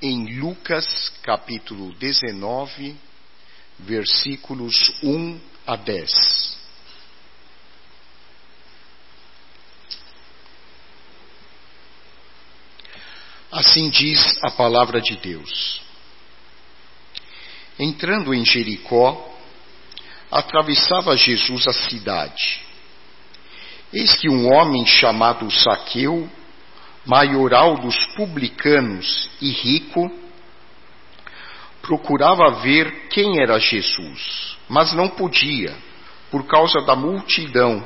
em Lucas capítulo 19, versículos 1 a 10. Assim diz a palavra de Deus. Entrando em Jericó, atravessava Jesus a cidade. Eis que um homem chamado Saqueu maioral dos publicanos e rico, procurava ver quem era Jesus, mas não podia, por causa da multidão,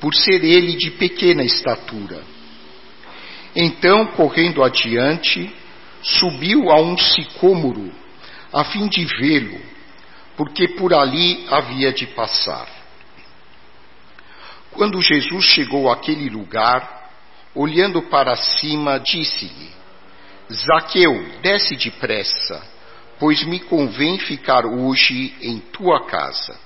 por ser ele de pequena estatura. Então, correndo adiante, subiu a um sicômoro, a fim de vê-lo, porque por ali havia de passar. Quando Jesus chegou àquele lugar, olhando para cima, disse-lhe: Zaqueu, desce depressa, pois me convém ficar hoje em tua casa.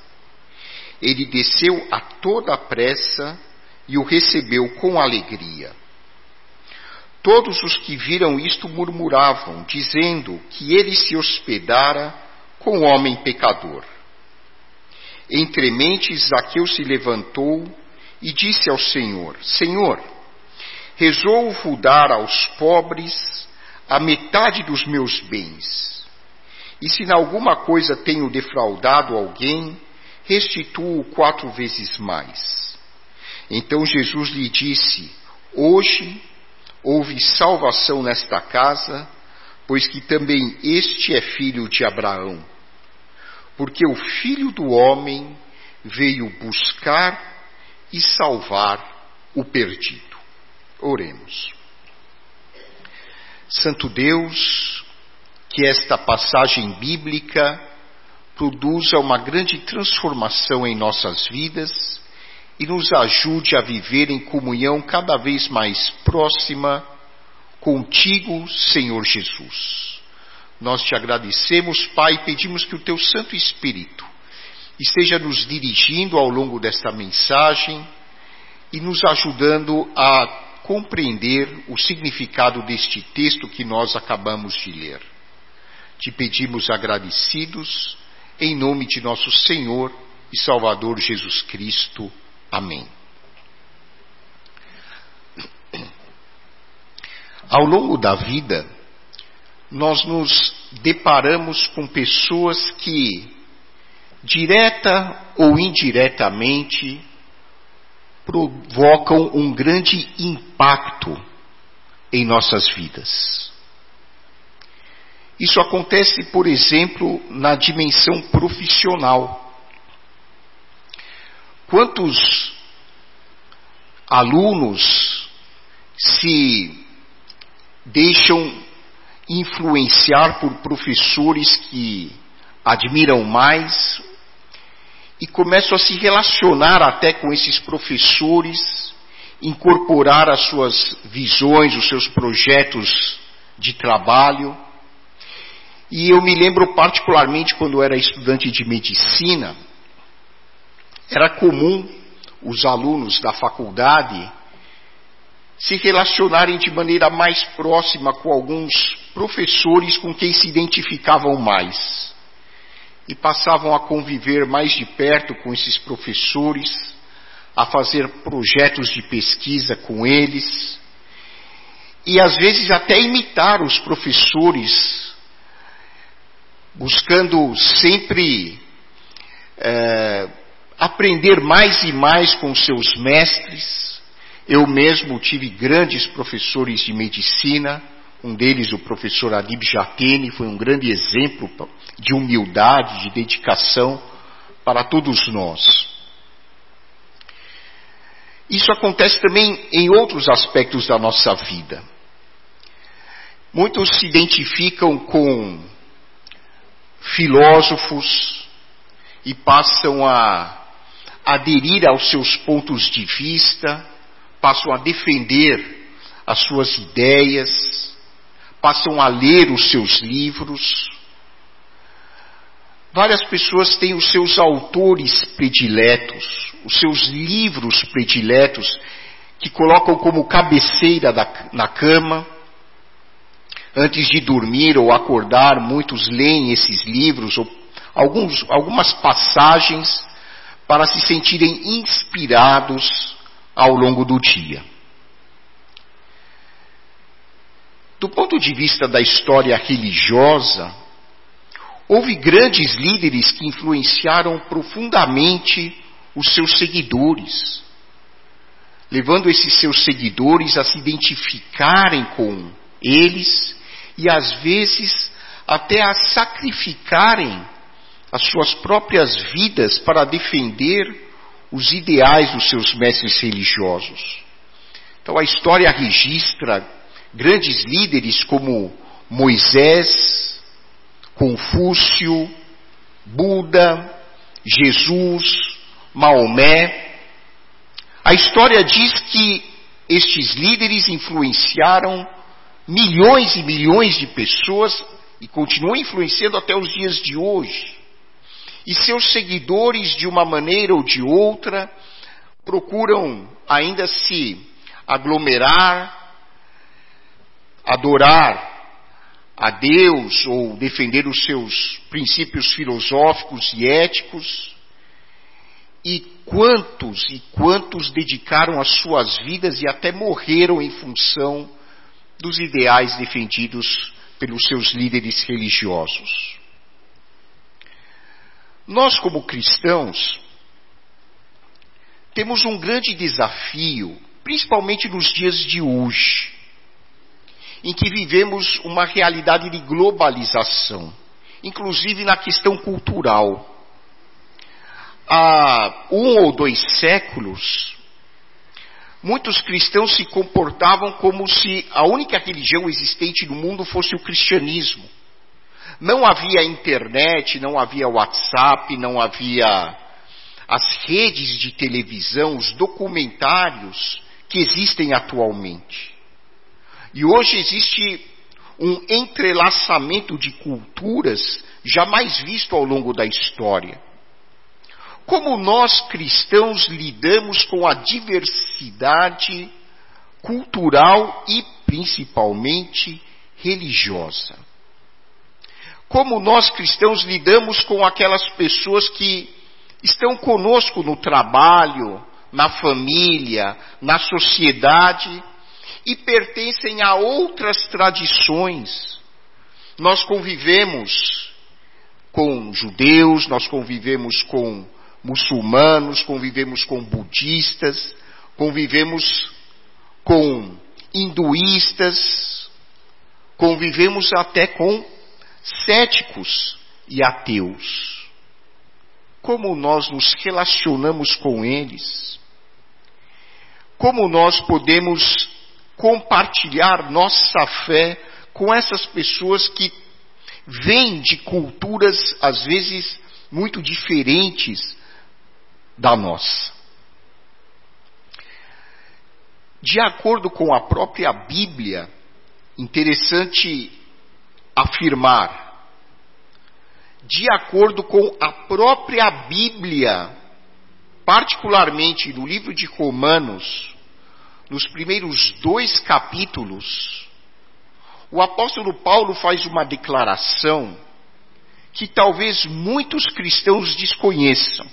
Ele desceu a toda pressa e o recebeu com alegria. Todos os que viram isto murmuravam, dizendo que ele se hospedara com o homem pecador. Entremente Zaqueu se levantou e disse ao Senhor: Senhor, resolvo dar aos pobres a metade dos meus bens. E se em alguma coisa tenho defraudado alguém, restituo quatro vezes mais. Então Jesus lhe disse: Hoje houve salvação nesta casa, pois que também este é filho de Abraão. Porque o filho do homem veio buscar e salvar o perdido. Oremos. Santo Deus, que esta passagem bíblica produza uma grande transformação em nossas vidas e nos ajude a viver em comunhão cada vez mais próxima contigo, Senhor Jesus. Nós te agradecemos, Pai, e pedimos que o teu Santo Espírito esteja nos dirigindo ao longo desta mensagem e nos ajudando a compreender o significado deste texto que nós acabamos de ler. Te pedimos agradecidos, em nome de nosso Senhor e Salvador Jesus Cristo. Amém. Ao longo da vida, nós nos deparamos com pessoas que, direta ou indiretamente, provocam um grande impacto em nossas vidas. Isso acontece, por exemplo, na dimensão profissional. Quantos alunos se deixam influenciar por professores que admiram mais e começam a se relacionar até com esses professores, incorporar as suas visões, os seus projetos de trabalho. E eu me lembro particularmente quando era estudante de medicina, era comum os alunos da faculdade se relacionarem de maneira mais próxima com alguns professores com quem se identificavam mais e passavam a conviver mais de perto com esses professores, a fazer projetos de pesquisa com eles, e às vezes até imitar os professores, buscando sempre é, aprender mais e mais com seus mestres. Eu mesmo tive grandes professores de medicina, um deles, o professor Adib Jatene, foi um grande exemplo de humildade, de dedicação para todos nós. Isso acontece também em outros aspectos da nossa vida. Muitos se identificam com filósofos e passam a aderir aos seus pontos de vista, passam a defender as suas ideias, passam a ler os seus livros. Várias pessoas têm os seus autores prediletos, os seus livros prediletos, que colocam como cabeceira da, na cama. Antes de dormir ou acordar, muitos leem esses livros ou alguns, algumas passagens para se sentirem inspirados ao longo do dia. Do ponto de vista da história religiosa, houve grandes líderes que influenciaram profundamente os seus seguidores, levando esses seus seguidores a se identificarem com eles e às vezes até a sacrificarem as suas próprias vidas para defender os ideais dos seus mestres religiosos. Então a história registra grandes líderes como Moisés, Confúcio, Buda, Jesus, Maomé. A história diz que estes líderes influenciaram milhões e milhões de pessoas e continuam influenciando até os dias de hoje. E seus seguidores, de uma maneira ou de outra, procuram ainda se aglomerar adorar a Deus ou defender os seus princípios filosóficos e éticos. E quantos e quantos dedicaram as suas vidas e até morreram em função dos ideais defendidos pelos seus líderes religiosos. Nós, como cristãos, temos um grande desafio, principalmente nos dias de hoje em que vivemos uma realidade de globalização, inclusive na questão cultural. Há um ou dois séculos, muitos cristãos se comportavam como se a única religião existente no mundo fosse o cristianismo. Não havia internet, não havia WhatsApp, não havia as redes de televisão, os documentários que existem atualmente. E hoje existe um entrelaçamento de culturas jamais visto ao longo da história. Como nós cristãos lidamos com a diversidade cultural e principalmente religiosa? Como nós cristãos lidamos com aquelas pessoas que estão conosco no trabalho, na família, na sociedade, e pertencem a outras tradições. Nós convivemos com judeus, nós convivemos com muçulmanos, convivemos com budistas, convivemos com hinduístas, convivemos até com céticos e ateus. Como nós nos relacionamos com eles? Como nós podemos compartilhar nossa fé com essas pessoas que vêm de culturas, às vezes, muito diferentes da nossa. De acordo com a própria Bíblia, interessante afirmar, de acordo com a própria Bíblia, particularmente no livro de Romanos, nos primeiros dois capítulos, o apóstolo Paulo faz uma declaração que talvez muitos cristãos desconheçam.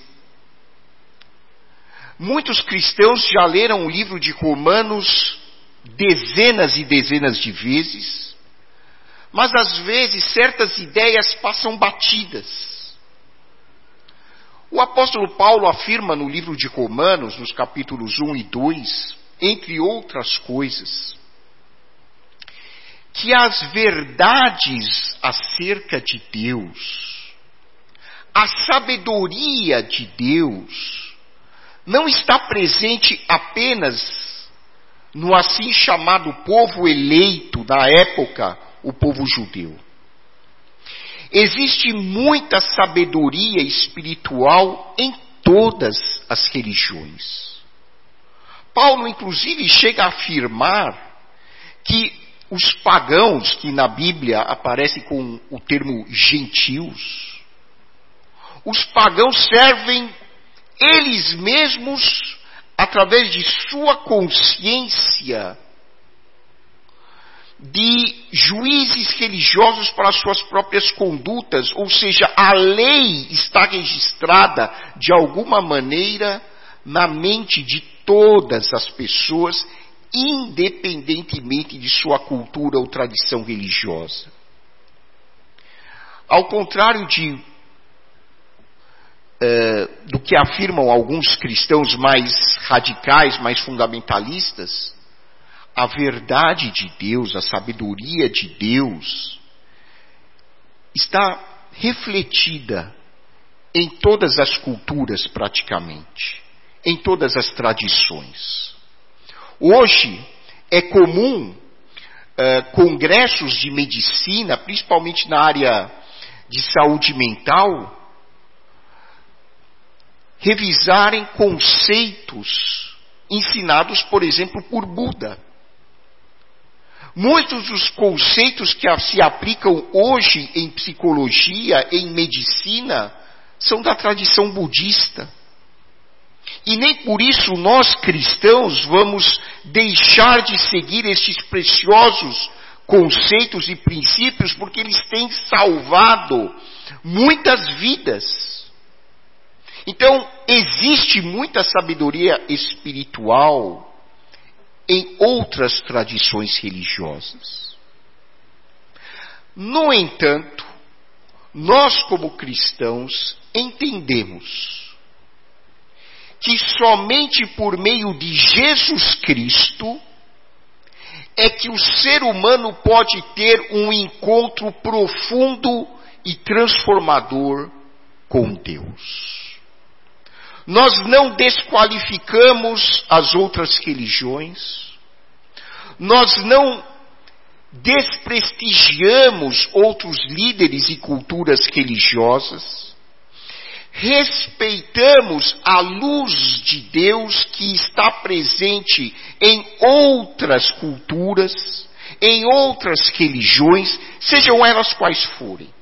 Muitos cristãos já leram o livro de Romanos dezenas e dezenas de vezes, mas às vezes certas ideias passam batidas. O apóstolo Paulo afirma no livro de Romanos, nos capítulos 1 e 2, entre outras coisas, que as verdades acerca de Deus, a sabedoria de Deus, não está presente apenas no assim chamado povo eleito da época, o povo judeu. Existe muita sabedoria espiritual em todas as religiões. Paulo, inclusive, chega a afirmar que os pagãos, que na Bíblia aparecem com o termo gentios, os pagãos servem eles mesmos, através de sua consciência, de juízes religiosos para suas próprias condutas, ou seja, a lei está registrada de alguma maneira na mente de todas as pessoas, independentemente de sua cultura ou tradição religiosa. Ao contrário de uh, do que afirmam alguns cristãos mais radicais, mais fundamentalistas, a verdade de Deus, a sabedoria de Deus, está refletida em todas as culturas praticamente, em todas as tradições. Hoje é comum uh, congressos de medicina, principalmente na área de saúde mental, revisarem conceitos ensinados, por exemplo, por Buda. Muitos dos conceitos que se aplicam hoje em psicologia, em medicina, são da tradição budista. E nem por isso nós cristãos vamos deixar de seguir estes preciosos conceitos e princípios, porque eles têm salvado muitas vidas. Então, existe muita sabedoria espiritual em outras tradições religiosas. No entanto, nós, como cristãos, entendemos que somente por meio de Jesus Cristo é que o ser humano pode ter um encontro profundo e transformador com Deus. Nós não desqualificamos as outras religiões, nós não desprestigiamos outros líderes e culturas religiosas, respeitamos a luz de Deus que está presente em outras culturas, em outras religiões, sejam elas quais forem.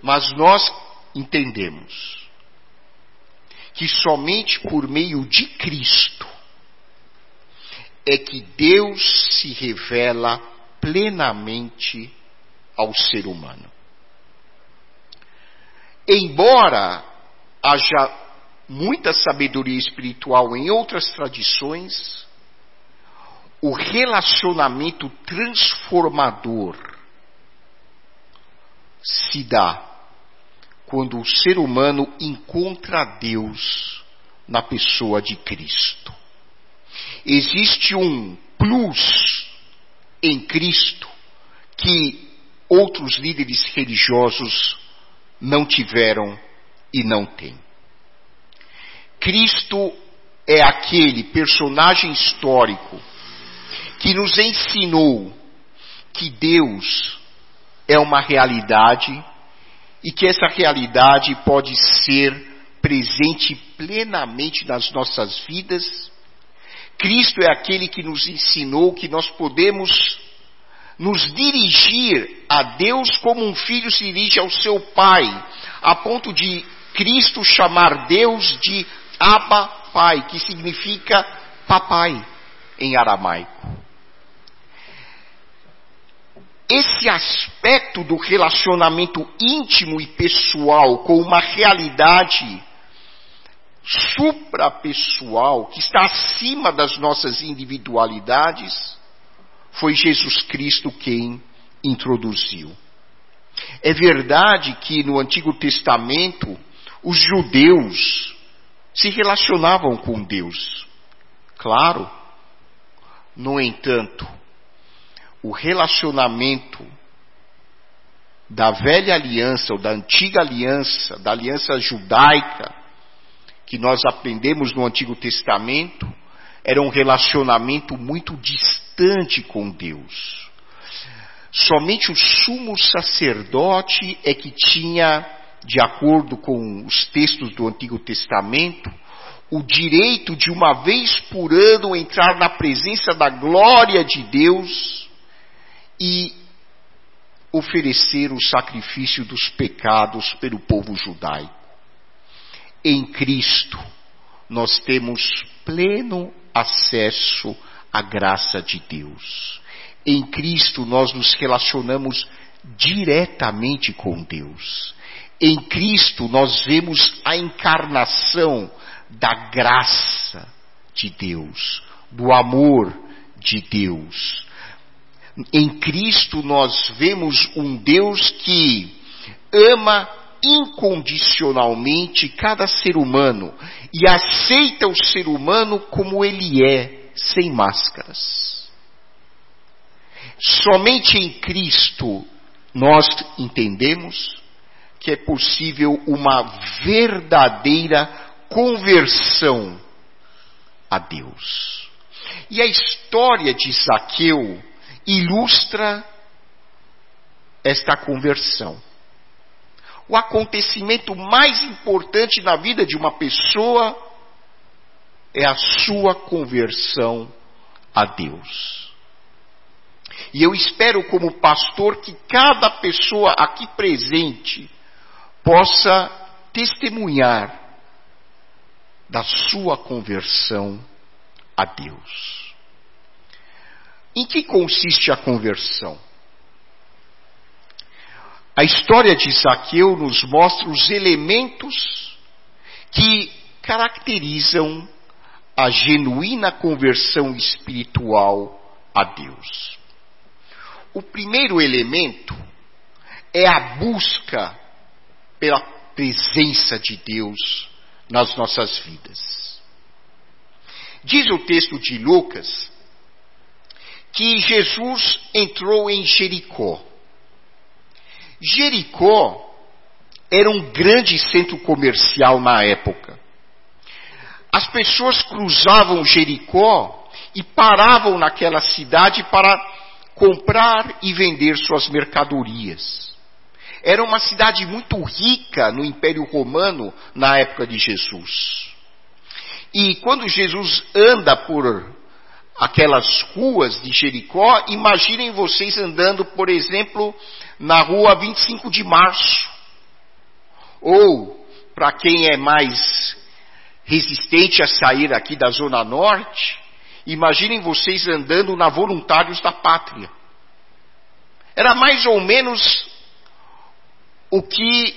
Mas nós entendemos que somente por meio de Cristo é que Deus se revela plenamente ao ser humano. Embora haja muita sabedoria espiritual em outras tradições, o relacionamento transformador se dá quando o ser humano encontra Deus na pessoa de Cristo. Existe um plus em Cristo que outros líderes religiosos não tiveram e não têm. Cristo é aquele personagem histórico que nos ensinou que Deus é uma realidade e que essa realidade pode ser presente plenamente nas nossas vidas. Cristo é aquele que nos ensinou que nós podemos nos dirigir a Deus como um filho se dirige ao seu pai, a ponto de Cristo chamar Deus de Abba Pai, que significa papai em aramaico. Esse aspecto do relacionamento íntimo e pessoal com uma realidade suprapessoal que está acima das nossas individualidades, foi Jesus Cristo quem introduziu. É verdade que no Antigo Testamento os judeus se relacionavam com Deus. Claro. No entanto, o relacionamento da velha aliança ou da antiga aliança, da aliança judaica, que nós aprendemos no Antigo Testamento, era um relacionamento muito distante com Deus. Somente o sumo sacerdote é que tinha, de acordo com os textos do Antigo Testamento, o direito de uma vez por ano entrar na presença da glória de Deus e oferecer o sacrifício dos pecados pelo povo judaico. Em Cristo, nós temos pleno acesso à graça de Deus. em Cristo nós nos relacionamos diretamente com Deus. Em Cristo nós vemos a encarnação da graça de Deus, do amor de Deus. Em Cristo nós vemos um Deus que ama incondicionalmente cada ser humano e aceita o ser humano como ele é, sem máscaras. Somente em Cristo nós entendemos que é possível uma verdadeira conversão a Deus. E a história de Zaqueu ilustra esta conversão o acontecimento mais importante na vida de uma pessoa é a sua conversão a Deus. E eu espero, como pastor, que cada pessoa aqui presente possa testemunhar da sua conversão a Deus. Em que consiste a conversão? A história de Zaqueu nos mostra os elementos que caracterizam a genuína conversão espiritual a Deus. O primeiro elemento é a busca pela presença de Deus nas nossas vidas. Diz o texto de Lucas que Jesus entrou em Jericó. Jericó era um grande centro comercial na época. As pessoas cruzavam Jericó e paravam naquela cidade para comprar e vender suas mercadorias. Era uma cidade muito rica no Império Romano na época de Jesus. E quando Jesus anda por aquelas ruas de Jericó, imaginem vocês andando, por exemplo, na rua 25 de março. Ou, para quem é mais resistente a sair aqui da Zona Norte, imaginem vocês andando na Voluntários da Pátria. Era mais ou menos o que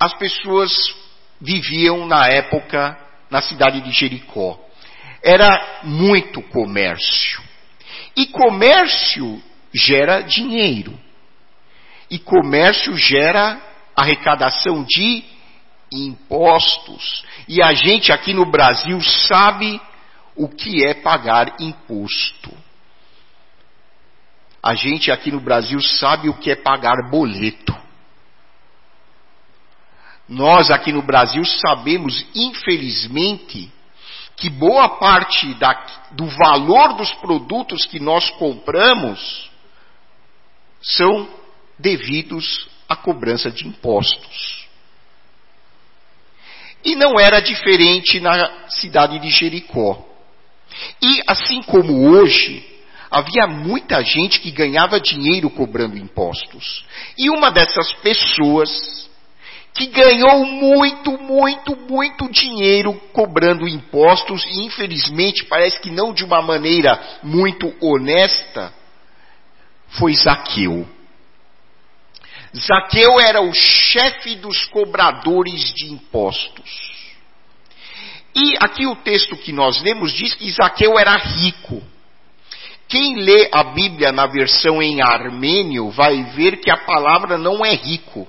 as pessoas viviam na época na cidade de Jericó. Era muito comércio. E comércio gera dinheiro. E comércio gera arrecadação de impostos. E a gente aqui no Brasil sabe o que é pagar imposto. A gente aqui no Brasil sabe o que é pagar boleto. Nós aqui no Brasil sabemos, infelizmente, que boa parte da, do valor dos produtos que nós compramos são devidos à cobrança de impostos. E não era diferente na cidade de Jericó. E assim como hoje, havia muita gente que ganhava dinheiro cobrando impostos. E uma dessas pessoas que ganhou muito, muito, muito dinheiro cobrando impostos e infelizmente parece que não de uma maneira muito honesta, foi Zaqueu. Zaqueu era o chefe dos cobradores de impostos. E aqui o texto que nós lemos diz que Zaqueu era rico. Quem lê a Bíblia na versão em armênio vai ver que a palavra não é rico.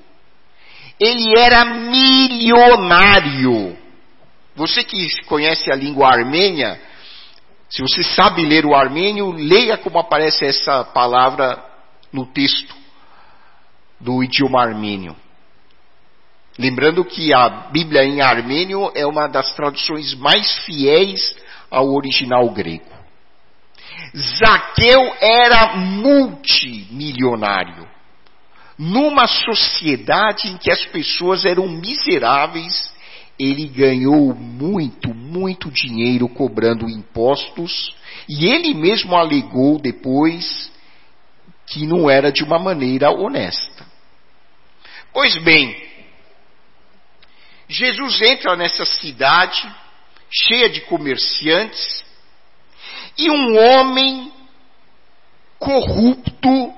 Ele era milionário. Você que conhece a língua armênia, se você sabe ler o armênio, leia como aparece essa palavra no texto do idioma armênio. Lembrando que a Bíblia em armênio é uma das traduções mais fiéis ao original grego. Zaqueu era multimilionário. Numa sociedade em que as pessoas eram miseráveis, ele ganhou muito, muito dinheiro cobrando impostos, e ele mesmo alegou depois que não era de uma maneira honesta. Pois bem, Jesus entra nessa cidade cheia de comerciantes e um homem corrupto,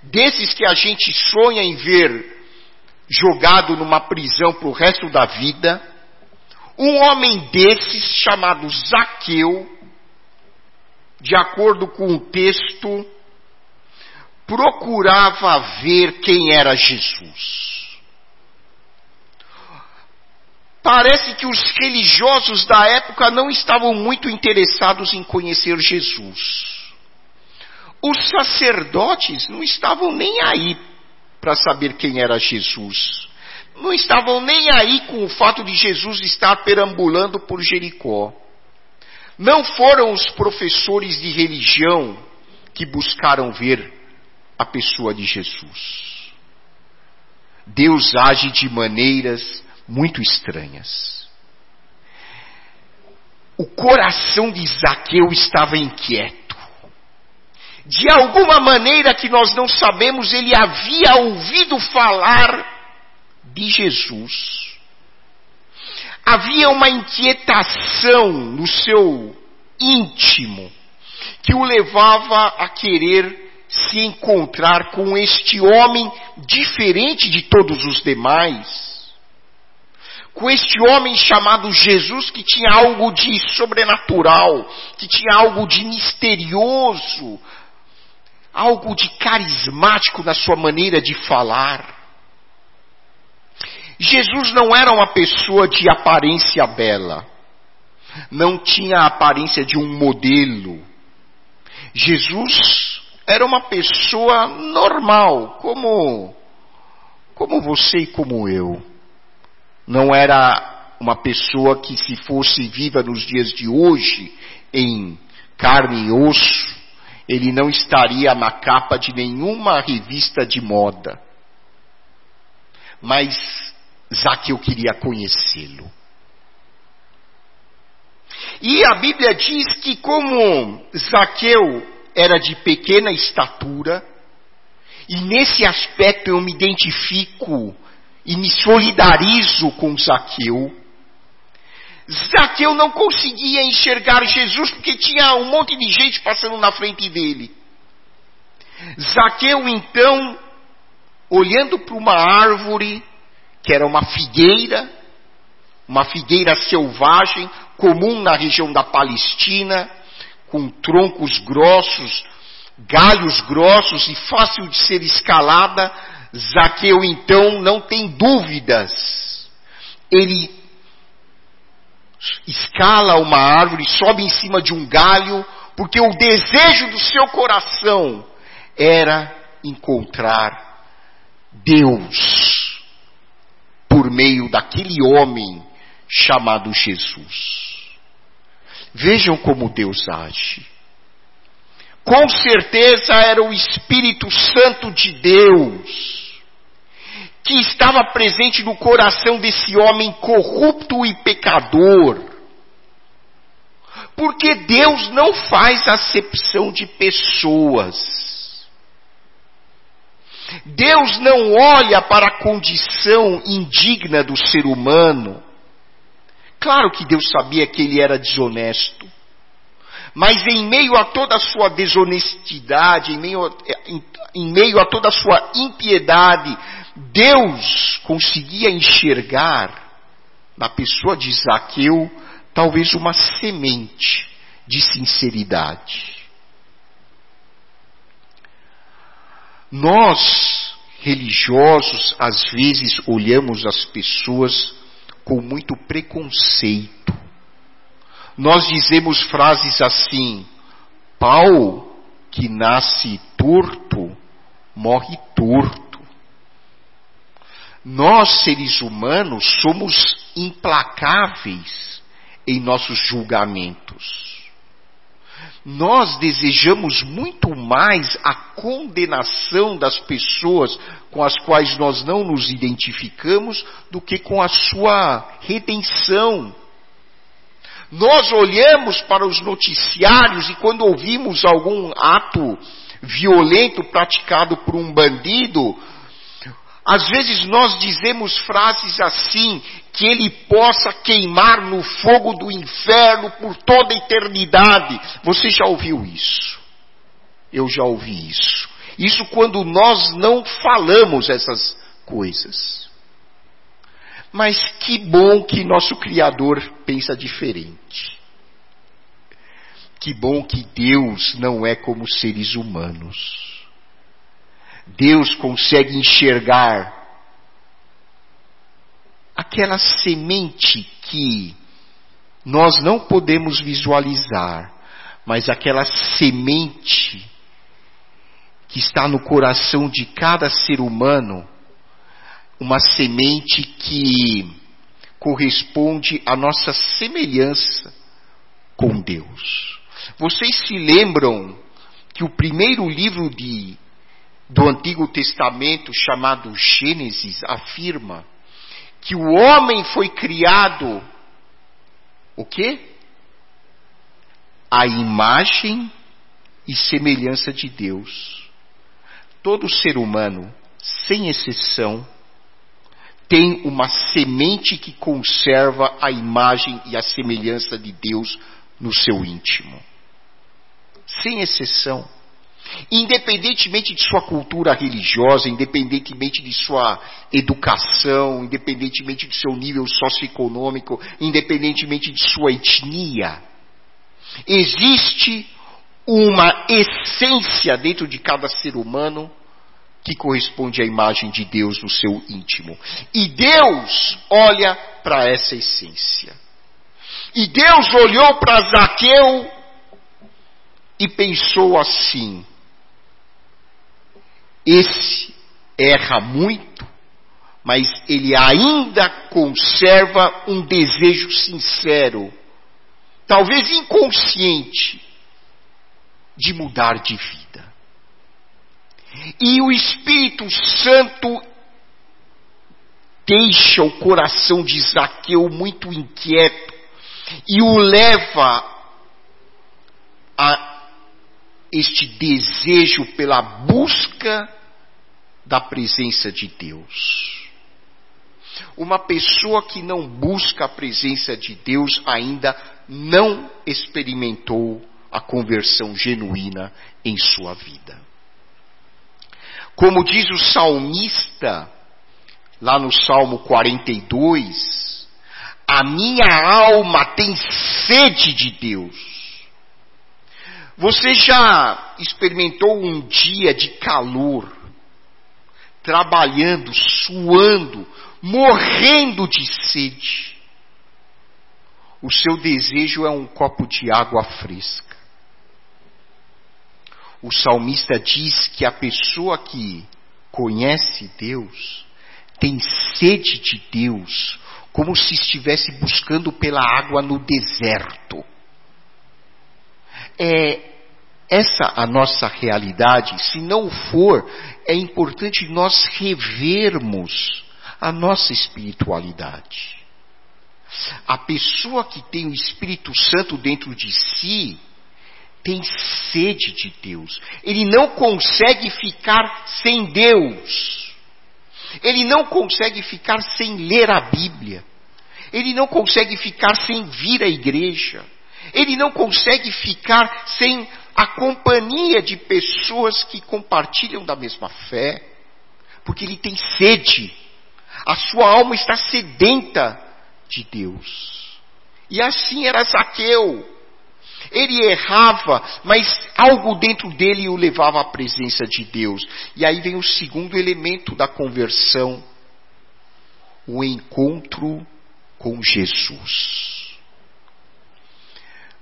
desses que a gente sonha em ver jogado numa prisão para o resto da vida, um homem desses, chamado Zaqueu, de acordo com o texto, procurava ver quem era Jesus. Parece que os religiosos da época não estavam muito interessados em conhecer Jesus. Os sacerdotes não estavam nem aí para saber quem era Jesus não estavam nem aí com o fato de Jesus estar perambulando por Jericó. Não foram os professores de religião que buscaram ver a pessoa de Jesus. Deus age de maneiras muito estranhas. O coração de Zaqueu estava inquieto. De alguma maneira que nós não sabemos, ele havia ouvido falar de Jesus. Havia uma inquietação no seu íntimo que o levava a querer se encontrar com este homem diferente de todos os demais. Com este homem chamado Jesus, que tinha algo de sobrenatural, que tinha algo de misterioso, algo de carismático na sua maneira de falar. Jesus não era uma pessoa de aparência bela. Não tinha a aparência de um modelo. Jesus era uma pessoa normal, como como você e como eu. Não era uma pessoa que se fosse viva nos dias de hoje em carne e osso, ele não estaria na capa de nenhuma revista de moda. Mas Zaqueu queria conhecê-lo. E a Bíblia diz que, como Zaqueu era de pequena estatura, e nesse aspecto eu me identifico e me solidarizo com Zaqueu, Zaqueu não conseguia enxergar Jesus porque tinha um monte de gente passando na frente dele. Zaqueu então, olhando para uma árvore, que era uma figueira, uma figueira selvagem, comum na região da Palestina, com troncos grossos, galhos grossos e fácil de ser escalada, Zaqueu então não tem dúvidas. Ele escala uma árvore, sobe em cima de um galho, porque o desejo do seu coração era encontrar Deus por meio daquele homem chamado Jesus. Vejam como Deus age. Com certeza era o Espírito Santo de Deus que estava presente no coração desse homem corrupto e pecador. Porque Deus não faz acepção de pessoas. Deus não olha para a condição indigna do ser humano. Claro que Deus sabia que ele era desonesto. Mas em meio a toda a sua desonestidade, em meio a, em, em meio a toda a sua impiedade, Deus conseguia enxergar na pessoa de Zaqueu talvez uma semente de sinceridade. Nós, religiosos, às vezes olhamos as pessoas com muito preconceito. Nós dizemos frases assim: pau que nasce torto, morre torto. Nós, seres humanos, somos implacáveis em nossos julgamentos nós desejamos muito mais a condenação das pessoas com as quais nós não nos identificamos do que com a sua redenção. Nós olhamos para os noticiários e quando ouvimos algum ato violento praticado por um bandido, às vezes nós dizemos frases assim, que ele possa queimar no fogo do inferno por toda a eternidade. Você já ouviu isso? eu já ouvi isso. Isso quando nós não falamos essas coisas. Mas que bom que nosso Criador pensa diferente. Que bom que Deus não é como seres humanos. Deus consegue enxergar aquela semente que nós não podemos visualizar, mas aquela semente que está no coração de cada ser humano, uma semente que corresponde à nossa semelhança com Deus. Vocês se lembram que o primeiro livro de, do Antigo Testamento, chamado Gênesis, afirma que o homem foi criado o quê? A imagem e semelhança de Deus. Todo ser humano, sem exceção, tem uma semente que conserva a imagem e a semelhança de Deus no seu íntimo. Sem exceção. Independentemente de sua cultura religiosa, independentemente de sua educação, independentemente de seu nível socioeconômico, independentemente de sua etnia, existe uma essência dentro de cada ser humano que corresponde à imagem de Deus no seu íntimo. E Deus olha para essa essência. E Deus olhou para Zaqueu e pensou assim: esse erra muito, mas ele ainda conserva um desejo sincero, talvez inconsciente, de mudar de vida. E o Espírito Santo deixa o coração de Zaqueu muito inquieto e o leva a este desejo pela busca da presença de Deus. Uma pessoa que não busca a presença de Deus ainda não experimentou a conversão genuína em sua vida. Como diz o salmista, lá no Salmo 42, a minha alma tem sede de Deus. Você já experimentou um dia de calor, trabalhando, suando, morrendo de sede? O seu desejo é um copo de água fresca. O salmista diz que a pessoa que conhece Deus tem sede de Deus, como se estivesse buscando pela água no deserto. É essa a nossa realidade? Se não for, é importante nós revermos a nossa espiritualidade. A pessoa que tem o Espírito Santo dentro de si tem sede de Deus. Ele não consegue ficar sem Deus. Ele não consegue ficar sem ler a Bíblia. Ele não consegue ficar sem vir à igreja. Ele não consegue ficar sem a companhia de pessoas que compartilham da mesma fé, porque ele tem sede. A sua alma está sedenta de Deus. E assim era Zaqueu. Ele errava, mas algo dentro dele o levava à presença de Deus. E aí vem o segundo elemento da conversão: o encontro com Jesus.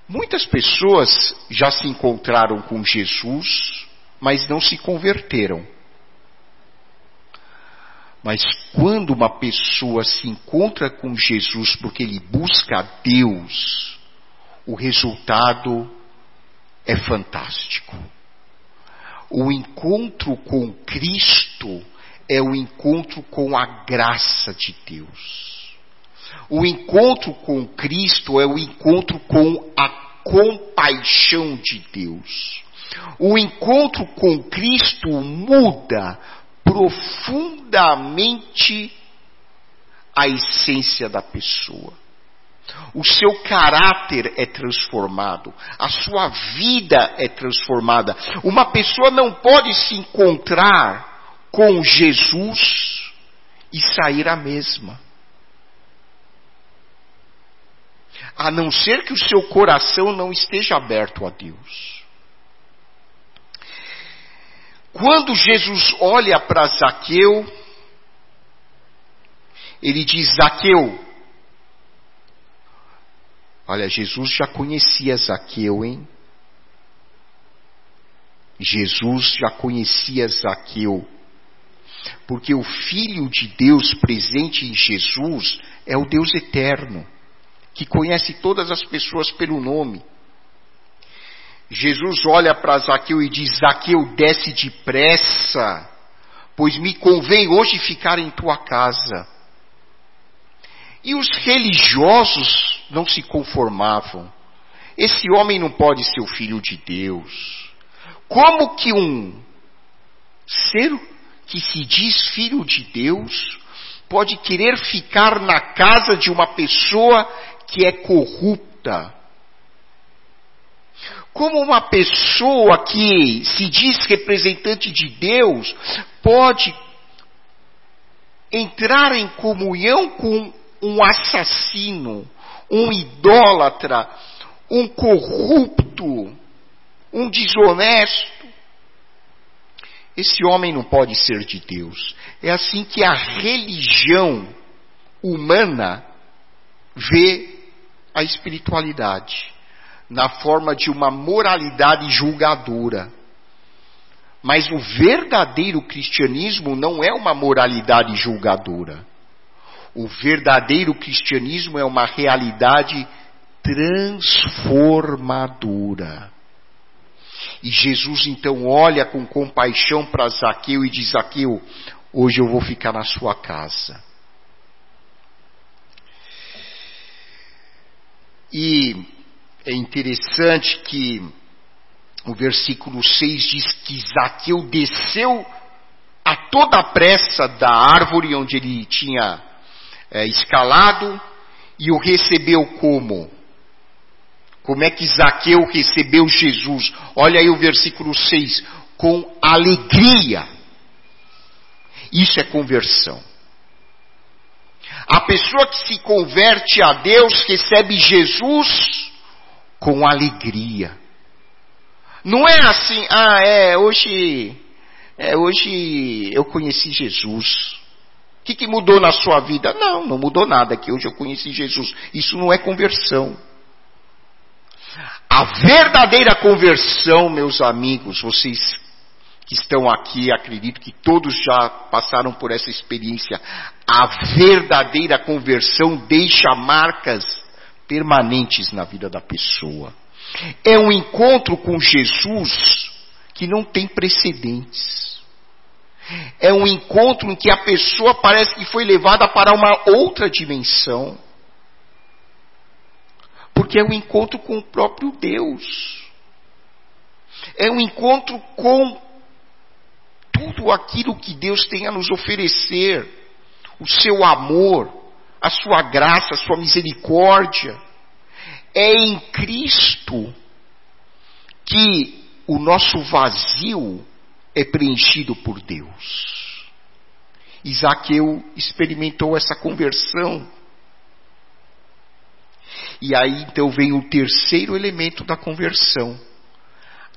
Muitas pessoas já se encontraram com Jesus, mas não se converteram. Mas quando uma pessoa se encontra com Jesus porque ele busca a Deus, o resultado é fantástico. O encontro com Cristo é o encontro com a graça de Deus. O encontro com Cristo é o encontro com a compaixão de Deus. O encontro com Cristo muda profundamente a essência da pessoa. o seu caráter é transformado, a sua vida é transformada. Uma pessoa não pode se encontrar com Jesus e sair a mesma. A não ser que o seu coração não esteja aberto a Deus. Quando Jesus olha para Zaqueu, ele diz: Zaqueu, olha, Jesus já conhecia Zaqueu, hein? Jesus já conhecia Zaqueu. Porque o Filho de Deus presente em Jesus é o Deus eterno, que conhece todas as pessoas pelo nome. Jesus olha para Zaqueu e diz: Zaqueu, desce depressa, pois me convém hoje ficar em tua casa. E os religiosos não se conformavam. Esse homem não pode ser o filho de Deus. Como que um ser que se diz filho de Deus pode querer ficar na casa de uma pessoa que é corrupta? Como uma pessoa que se diz representante de Deus pode entrar em comunhão com um assassino, um idólatra, um corrupto, um desonesto. Esse homem não pode ser de Deus. É assim que a religião humana vê a espiritualidade na forma de uma moralidade julgadora. Mas o verdadeiro cristianismo não é uma moralidade julgadora. O verdadeiro cristianismo é uma realidade transformadora. E Jesus então olha com compaixão para Zaqueu e diz: Zaqueu, hoje eu vou ficar na sua casa. E é interessante que o versículo 6 diz que Zaqueu desceu a toda a pressa da árvore onde ele tinha é, escalado e o recebeu como? Como é que Zaqueu recebeu Jesus? Olha aí o versículo 6. Com alegria. Isso é conversão. A pessoa que se converte a Deus recebe Jesus com alegria. Não é assim, ah, é, hoje, é, hoje eu conheci Jesus que, que mudou na sua vida? Não, não mudou nada, que hoje eu conheci Jesus. Isso não é conversão. A verdadeira conversão, meus amigos, vocês que estão aqui, acredito que todos já passaram por essa experiência. A verdadeira conversão deixa marcas permanentes na vida da pessoa. É um encontro com Jesus que não tem precedentes. É um encontro em que a pessoa parece que foi levada para uma outra dimensão. Porque é um encontro com o próprio Deus. É um encontro com tudo aquilo que Deus tem a nos oferecer. O seu amor, a sua graça, a sua misericórdia. É em Cristo que o nosso vazio é preenchido por Deus. Isaqueu experimentou essa conversão. E aí então vem o terceiro elemento da conversão: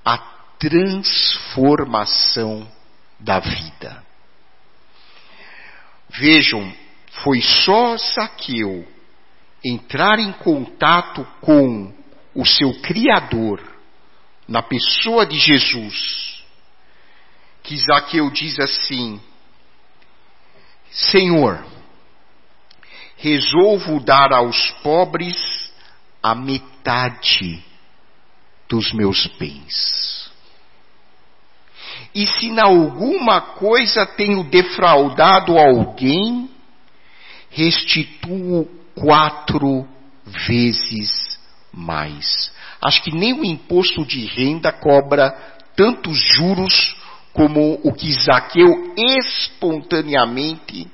a transformação da vida. Vejam, foi só Zaqueu entrar em contato com o seu Criador, na pessoa de Jesus, que Zaqueu diz assim: Senhor, resolvo dar aos pobres a metade dos meus bens. E se em alguma coisa tenho defraudado alguém, restituo quatro vezes mais. Acho que nem o imposto de renda cobra tantos juros como o que Zaqueu espontaneamente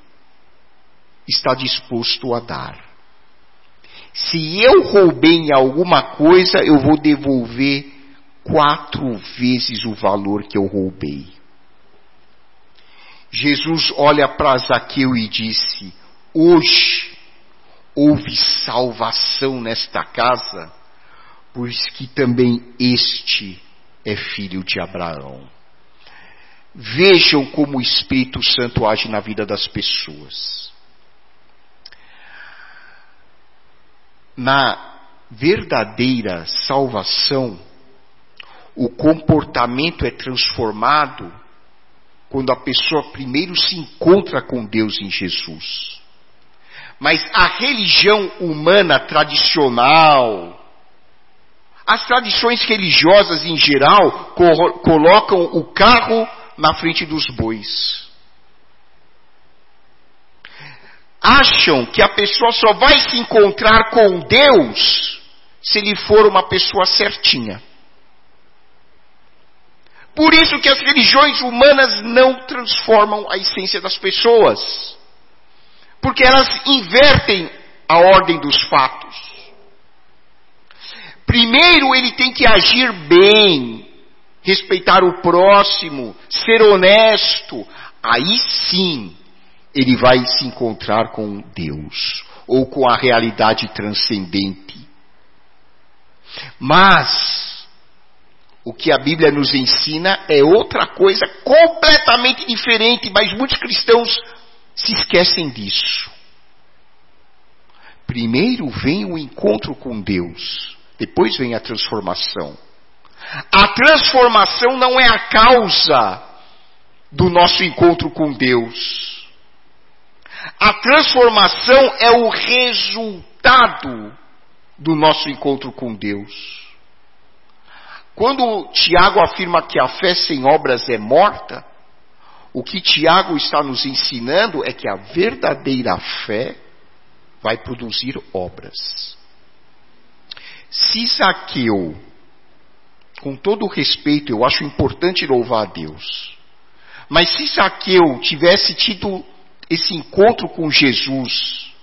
está disposto a dar. Se eu roubei em alguma coisa, eu vou devolver quatro vezes o valor que eu roubei. Jesus olha para Zaqueu e disse: Hoje houve salvação nesta casa, pois que também este é filho de Abraão. Vejam como o Espírito Santo age na vida das pessoas. Na verdadeira salvação, o comportamento é transformado quando a pessoa primeiro se encontra com Deus em Jesus. Mas a religião humana tradicional, as tradições religiosas em geral, colocam o carro na frente dos bois. Acham que a pessoa só vai se encontrar com Deus se ele for uma pessoa certinha. Por isso que as religiões humanas não transformam a essência das pessoas. Porque elas invertem a ordem dos fatos. Primeiro ele tem que agir bem, respeitar o próximo, ser honesto. Aí sim ele vai se encontrar com Deus ou com a realidade transcendente. Mas o que a Bíblia nos ensina é outra coisa completamente diferente, mas muitos cristãos se esquecem disso. Primeiro vem o encontro com Deus, depois vem a transformação. A transformação não é a causa do nosso encontro com Deus. A transformação é o resultado do nosso encontro com Deus. Quando Tiago afirma que a fé sem obras é morta, o que Tiago está nos ensinando é que a verdadeira fé vai produzir obras. Se Zaqueu, com todo respeito, eu acho importante louvar a Deus, mas se Zaqueu tivesse tido esse encontro com Jesus,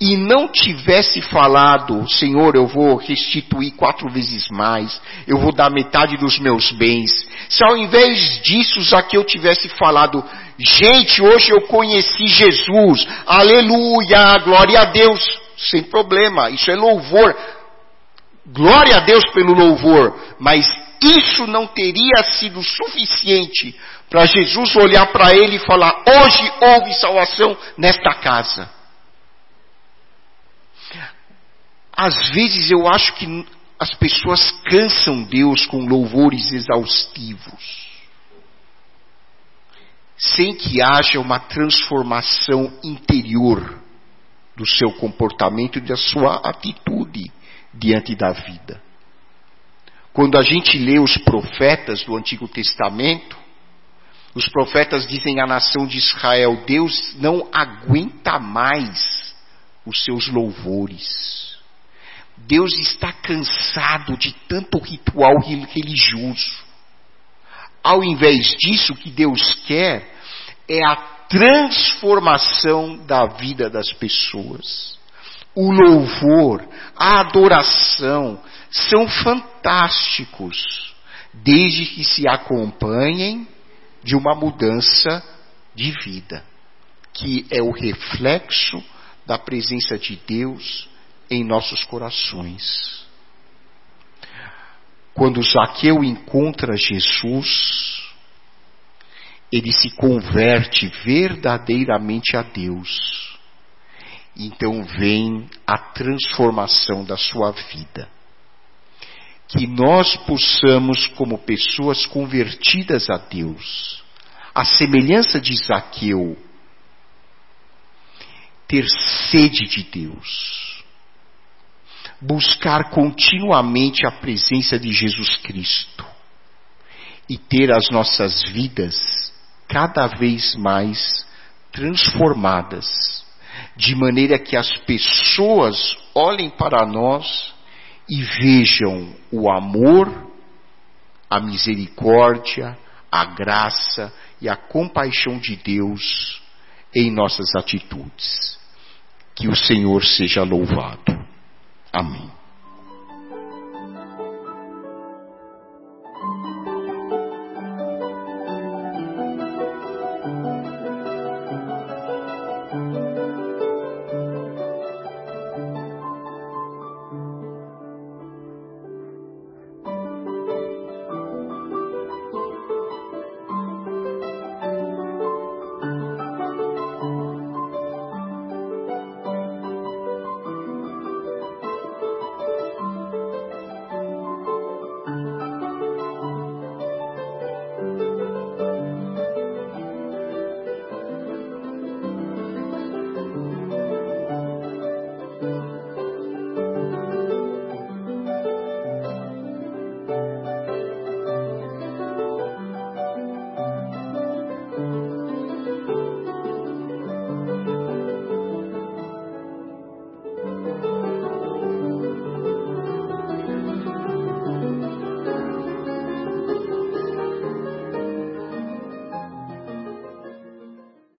e não tivesse falado, Senhor, eu vou restituir quatro vezes mais, eu vou dar metade dos meus bens, se ao invés disso Zaqueu tivesse falado, gente, hoje eu conheci Jesus, aleluia, glória a Deus, sem problema, isso é louvor, glória a Deus pelo louvor, mas isso não teria sido suficiente para Jesus olhar para ele e falar, hoje houve salvação nesta casa. Às vezes eu acho que as pessoas cansam Deus com louvores exaustivos, sem que haja uma transformação interior do seu comportamento e da sua atitude diante da vida. Quando a gente lê os profetas do Antigo Testamento, os profetas dizem à nação de Israel: Deus não aguenta mais os seus louvores. Deus está cansado de tanto ritual religioso. Ao invés disso, o que Deus quer é a transformação da vida das pessoas. O louvor, a adoração são fantásticos, desde que se acompanhem de uma mudança de vida, que é o reflexo da presença de Deus em nossos corações. Quando Zaqueu encontra Jesus, ele se converte verdadeiramente a Deus. Então vem a transformação da sua vida. Que nós possamos, como pessoas convertidas a Deus, a semelhança de Zaqueu, ter sede de Deus buscar continuamente a presença de Jesus Cristo e ter as nossas vidas cada vez mais transformadas, de maneira que as pessoas olhem para nós e vejam o amor, a misericórdia, a graça e a compaixão de Deus em nossas atitudes. Que o Senhor seja louvado. Amém.